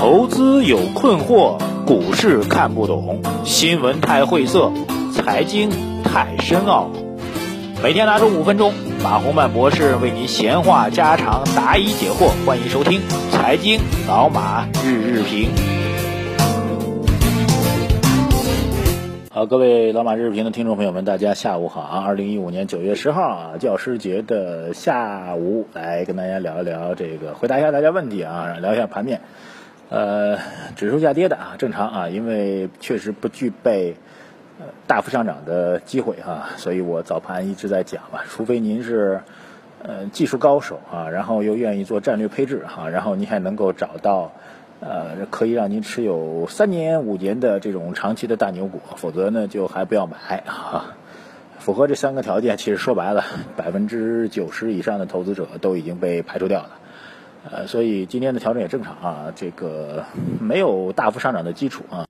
投资有困惑，股市看不懂，新闻太晦涩，财经太深奥。每天拿出五分钟，马洪曼博士为您闲话家常，答疑解惑。欢迎收听《财经老马日日评》。好，各位老马日评的听众朋友们，大家下午好啊！二零一五年九月十号啊，教师节的下午，来跟大家聊一聊这个，回答一下大家问题啊，聊一下盘面。呃，指数下跌的啊，正常啊，因为确实不具备呃大幅上涨的机会啊，所以我早盘一直在讲嘛，除非您是呃技术高手啊，然后又愿意做战略配置哈，然后您还能够找到。呃，可以让您持有三年、五年的这种长期的大牛股，否则呢，就还不要买啊。符合这三个条件，其实说白了，百分之九十以上的投资者都已经被排除掉了。呃，所以今天的调整也正常啊，这个没有大幅上涨的基础啊。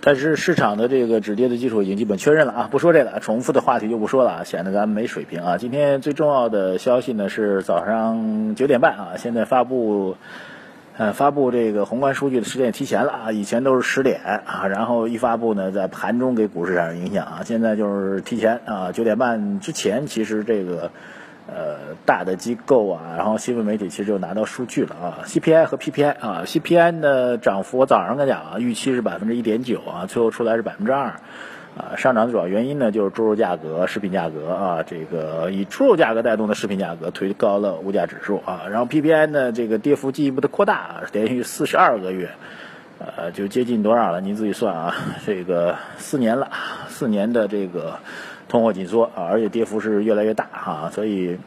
但是市场的这个止跌的基础已经基本确认了啊，不说这个，重复的话题就不说了，显得咱们没水平啊。今天最重要的消息呢是早上九点半啊，现在发布，呃，发布这个宏观数据的时间也提前了啊，以前都是十点啊，然后一发布呢，在盘中给股市产生影响啊，现在就是提前啊，九点半之前，其实这个。呃，大的机构啊，然后新闻媒体其实就拿到数据了啊，CPI 和 PPI 啊，CPI 的涨幅我早上跟讲啊，预期是百分之一点九啊，最后出来是百分之二，啊，上涨的主要原因呢就是猪肉价格、食品价格啊，这个以猪肉价格带动的食品价格推高了物价指数啊，然后 PPI 呢这个跌幅进一步的扩大，连续四十二个月，呃，就接近多少了？您自己算啊，这个四年了，四年的这个。通货紧缩啊，而且跌幅是越来越大哈，所以，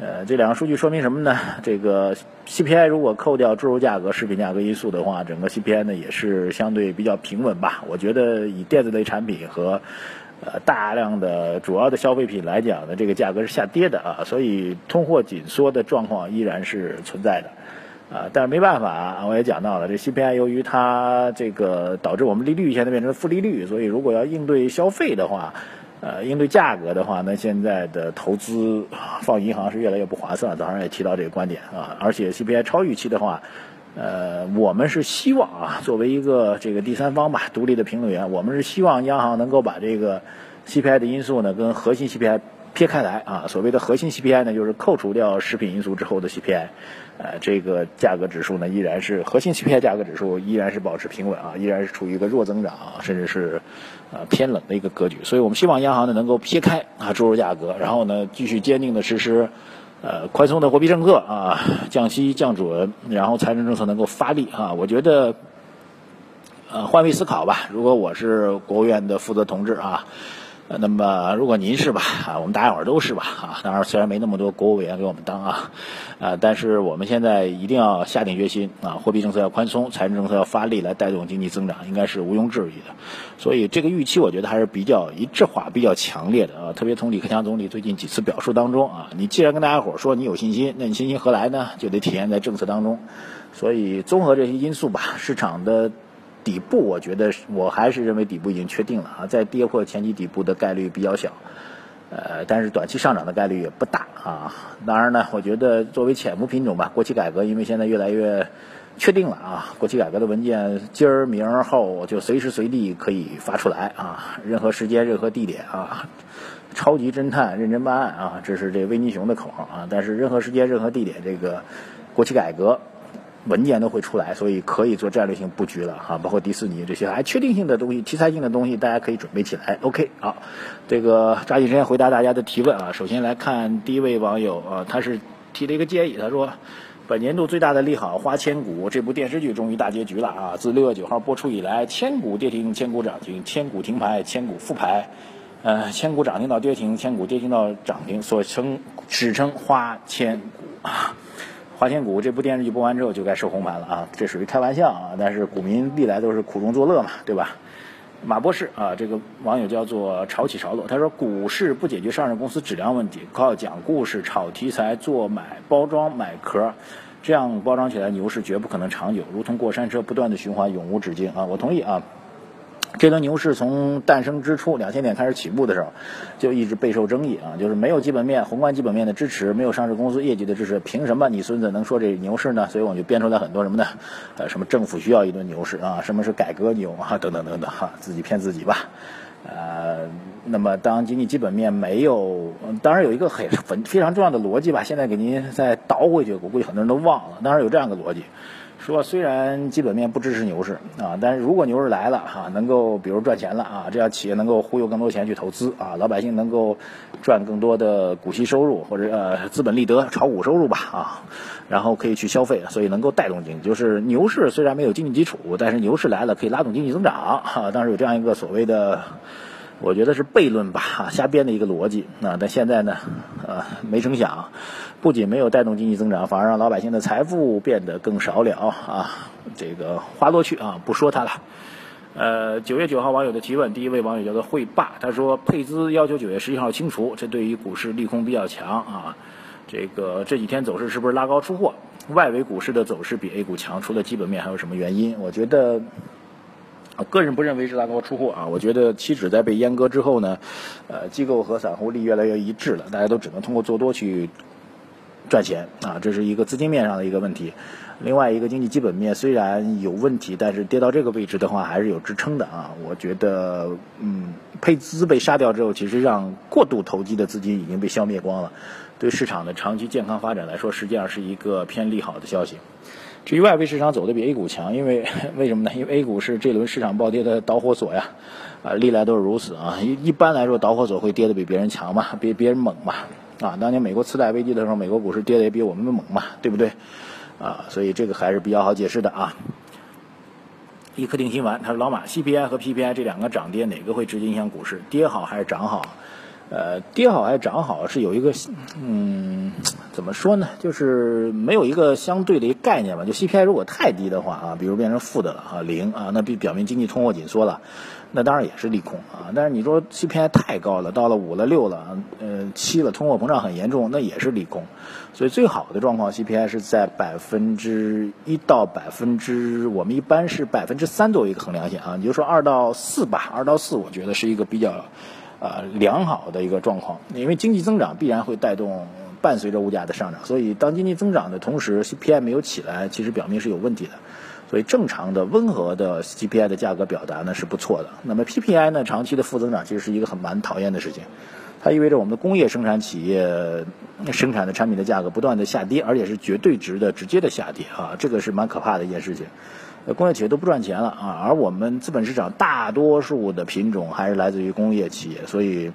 呃，这两个数据说明什么呢？这个 CPI 如果扣掉猪肉价格、食品价格因素的话，整个 CPI 呢也是相对比较平稳吧。我觉得以电子类产品和呃大量的主要的消费品来讲呢，这个价格是下跌的啊，所以通货紧缩的状况依然是存在的啊。但是没办法啊，我也讲到了，这 CPI 由于它这个导致我们利率现在变成负利率，所以如果要应对消费的话，呃，应对价格的话，那现在的投资放银行是越来越不划算。早上也提到这个观点啊，而且 CPI 超预期的话，呃，我们是希望啊，作为一个这个第三方吧，独立的评论员，我们是希望央行能够把这个 CPI 的因素呢，跟核心 CPI。撇开来啊，所谓的核心 CPI 呢，就是扣除掉食品因素之后的 CPI，呃，这个价格指数呢，依然是核心 CPI 价格指数依然是保持平稳啊，依然是处于一个弱增长，甚至是呃偏冷的一个格局。所以我们希望央行呢能够撇开啊猪肉价格，然后呢继续坚定的实施呃宽松的货币政策啊，降息降准，然后财政政策能够发力啊。我觉得呃换位思考吧，如果我是国务院的负责同志啊。那么如果您是吧，啊，我们大家伙儿都是吧，啊，当然虽然没那么多国务委员给我们当啊，啊，但是我们现在一定要下定决心啊，货币政策要宽松，财政政策要发力来带动经济增长，应该是毋庸置疑的。所以这个预期我觉得还是比较一致化、比较强烈的啊。特别从李克强总理最近几次表述当中啊，你既然跟大家伙儿说你有信心，那你信心何来呢？就得体现在政策当中。所以综合这些因素吧，市场的。底部，我觉得我还是认为底部已经确定了啊，在跌破前期底部的概率比较小，呃，但是短期上涨的概率也不大啊。当然呢，我觉得作为潜伏品种吧，国企改革因为现在越来越确定了啊，国企改革的文件今儿明儿后就随时随地可以发出来啊，任何时间任何地点啊，超级侦探认真办案啊，这是这维尼熊的口号啊。但是任何时间任何地点，这个国企改革。文件都会出来，所以可以做战略性布局了哈，包括迪士尼这些还确定性的东西、题材性的东西，大家可以准备起来。OK，好，这个抓紧时间回答大家的提问啊。首先来看第一位网友啊，他是提了一个建议，他说，本年度最大的利好《花千骨》这部电视剧终于大结局了啊！自六月九号播出以来，千股跌停，千股涨停，千股停牌，千股复牌，呃，千股涨停到跌停，千股跌停到涨停，所称史称花千股啊。花千骨这部电视剧播完之后就该收红盘了啊，这属于开玩笑啊，但是股民历来都是苦中作乐嘛，对吧？马博士啊，这个网友叫做潮起潮落，他说股市不解决上市公司质量问题，靠讲故事、炒题材、做买包装、买壳，这样包装起来牛市绝不可能长久，如同过山车不断的循环，永无止境啊！我同意啊。这轮牛市从诞生之初，两千点开始起步的时候，就一直备受争议啊，就是没有基本面、宏观基本面的支持，没有上市公司业绩的支持，凭什么你孙子能说这牛市呢？所以我们就编出来很多什么呢？呃，什么政府需要一轮牛市啊？什么是改革牛啊？等等等等哈，自己骗自己吧。呃，那么当经济基本面没有，当然有一个很很非常重要的逻辑吧，现在给您再倒回去，我估计很多人都忘了。当然有这样一个逻辑。说虽然基本面不支持牛市啊，但是如果牛市来了哈，能够比如赚钱了啊，这样企业能够忽悠更多钱去投资啊，老百姓能够赚更多的股息收入或者呃资本利得炒股收入吧啊，然后可以去消费，所以能够带动经济。就是牛市虽然没有经济基础，但是牛市来了可以拉动经济增长哈。当时有这样一个所谓的。我觉得是悖论吧，瞎编的一个逻辑啊！但现在呢，呃，没成想，不仅没有带动经济增长，反而让老百姓的财富变得更少了啊！这个花落去啊，不说它了。呃，九月九号网友的提问，第一位网友叫做汇霸，他说配资要求九月十一号清除，这对于股市利空比较强啊。这个这几天走势是不是拉高出货？外围股市的走势比 A 股强，除了基本面还有什么原因？我觉得。啊，个人不认为是大高出货啊，我觉得期指在被阉割之后呢，呃，机构和散户力越来越一致了，大家都只能通过做多去赚钱啊，这是一个资金面上的一个问题。另外一个经济基本面虽然有问题，但是跌到这个位置的话还是有支撑的啊。我觉得，嗯，配资被杀掉之后，其实让过度投机的资金已经被消灭光了，对市场的长期健康发展来说，实际上是一个偏利好的消息。至于外围市场走的比 A 股强，因为 为什么呢？因为 A 股是这轮市场暴跌的导火索呀，啊，历来都是如此啊。一一般来说，导火索会跌的比别人强嘛，比别人猛嘛，啊，当年美国次贷危机的时候，美国股市跌的也比我们猛嘛，对不对？啊，所以这个还是比较好解释的啊。一颗定心丸，他说老马，CPI 和 PPI 这两个涨跌哪个会直接影响股市？跌好还是涨好？呃，跌好还是涨好是有一个，嗯，怎么说呢？就是没有一个相对的一个概念吧。就 CPI 如果太低的话啊，比如变成负的了啊，零啊，那比表明经济通货紧缩了，那当然也是利空啊。但是你说 CPI 太高了，到了五了六了，呃七了，通货膨胀很严重，那也是利空。所以最好的状况 CPI 是在百分之一到百分之，我们一般是百分之三作为一个衡量线啊。你就说二到四吧，二到四，我觉得是一个比较。啊，良好的一个状况，因为经济增长必然会带动伴随着物价的上涨，所以当经济增长的同时，CPI 没有起来，其实表明是有问题的。所以正常的温和的 CPI 的价格表达呢是不错的。那么 PPI 呢，长期的负增长其实是一个很蛮讨厌的事情，它意味着我们的工业生产企业生产的产品的价格不断的下跌，而且是绝对值的直接的下跌啊，这个是蛮可怕的一件事情。工业企业都不赚钱了啊，而我们资本市场大多数的品种还是来自于工业企业，所以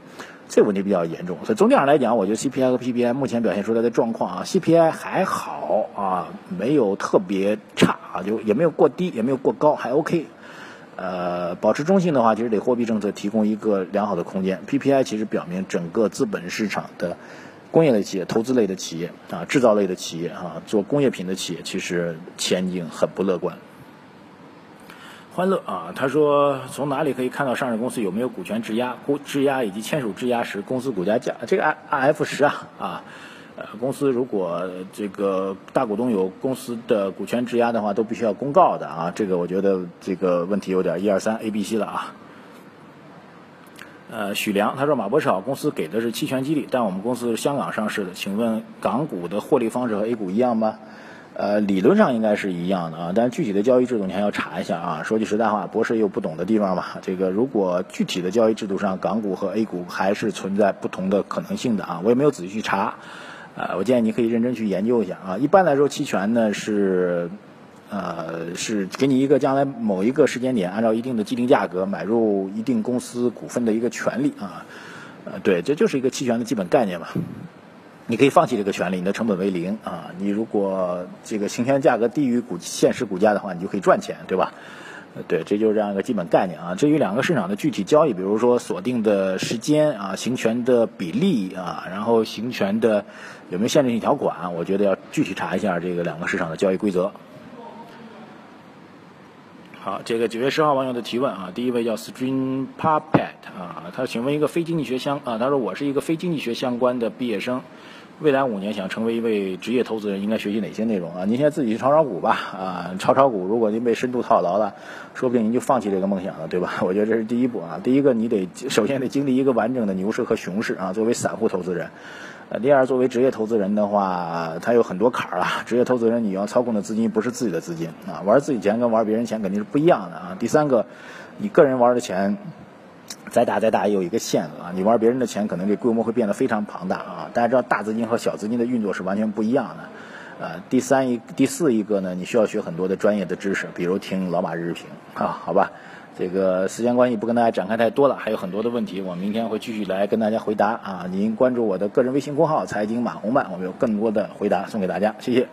这问题比较严重。所以总体上来讲，我觉得 CPI 和 PPI 目前表现出来的状况啊，CPI 还好啊，没有特别差啊，就也没有过低，也没有过高，还 OK。呃，保持中性的话，其实给货币政策提供一个良好的空间。PPI 其实表明整个资本市场的工业类企业、投资类的企业啊、制造类的企业啊、做工业品的企业，其实前景很不乐观。欢乐啊，他说从哪里可以看到上市公司有没有股权质押、股质押以及签署质押时公司股价价？这个 I I F 十啊啊，呃，公司如果这个大股东有公司的股权质押的话，都必须要公告的啊。这个我觉得这个问题有点一二三 A B C 了啊。呃，许良他说马博士好，公司给的是期权激励，但我们公司是香港上市的，请问港股的获利方式和 A 股一样吗？呃，理论上应该是一样的啊，但是具体的交易制度你还要查一下啊。说句实在话，博士也有不懂的地方嘛。这个如果具体的交易制度上，港股和 A 股还是存在不同的可能性的啊。我也没有仔细去查，呃，我建议你可以认真去研究一下啊。一般来说，期权呢是，呃，是给你一个将来某一个时间点按照一定的既定价格买入一定公司股份的一个权利啊。呃，对，这就是一个期权的基本概念嘛。你可以放弃这个权利，你的成本为零啊。你如果这个行权价格低于股现实股价的话，你就可以赚钱，对吧？对，这就是这样一个基本概念啊。至于两个市场的具体交易，比如说锁定的时间啊、行权的比例啊，然后行权的有没有限制性条款，我觉得要具体查一下这个两个市场的交易规则。好，这个九月十号网友的提问啊，第一位叫 String Puppet 啊，他请问一个非经济学相啊，他说我是一个非经济学相关的毕业生。未来五年想成为一位职业投资人，应该学习哪些内容啊？您现在自己去炒炒股吧，啊，炒炒股，如果您被深度套牢了，说不定您就放弃这个梦想了，对吧？我觉得这是第一步啊。第一个，你得首先得经历一个完整的牛市和熊市啊。作为散户投资人，呃，第二，作为职业投资人的话，他有很多坎儿啊。职业投资人你要操控的资金不是自己的资金啊，玩自己钱跟玩别人钱肯定是不一样的啊。第三个，你个人玩的钱。再大再大也有一个限额啊！你玩别人的钱，可能这规模会变得非常庞大啊！大家知道大资金和小资金的运作是完全不一样的。呃，第三一、第四一个呢，你需要学很多的专业的知识，比如听老马日评啊，好吧？这个时间关系不跟大家展开太多了，还有很多的问题，我明天会继续来跟大家回答啊！您关注我的个人微信公号“财经马红漫”，我们有更多的回答送给大家，谢谢。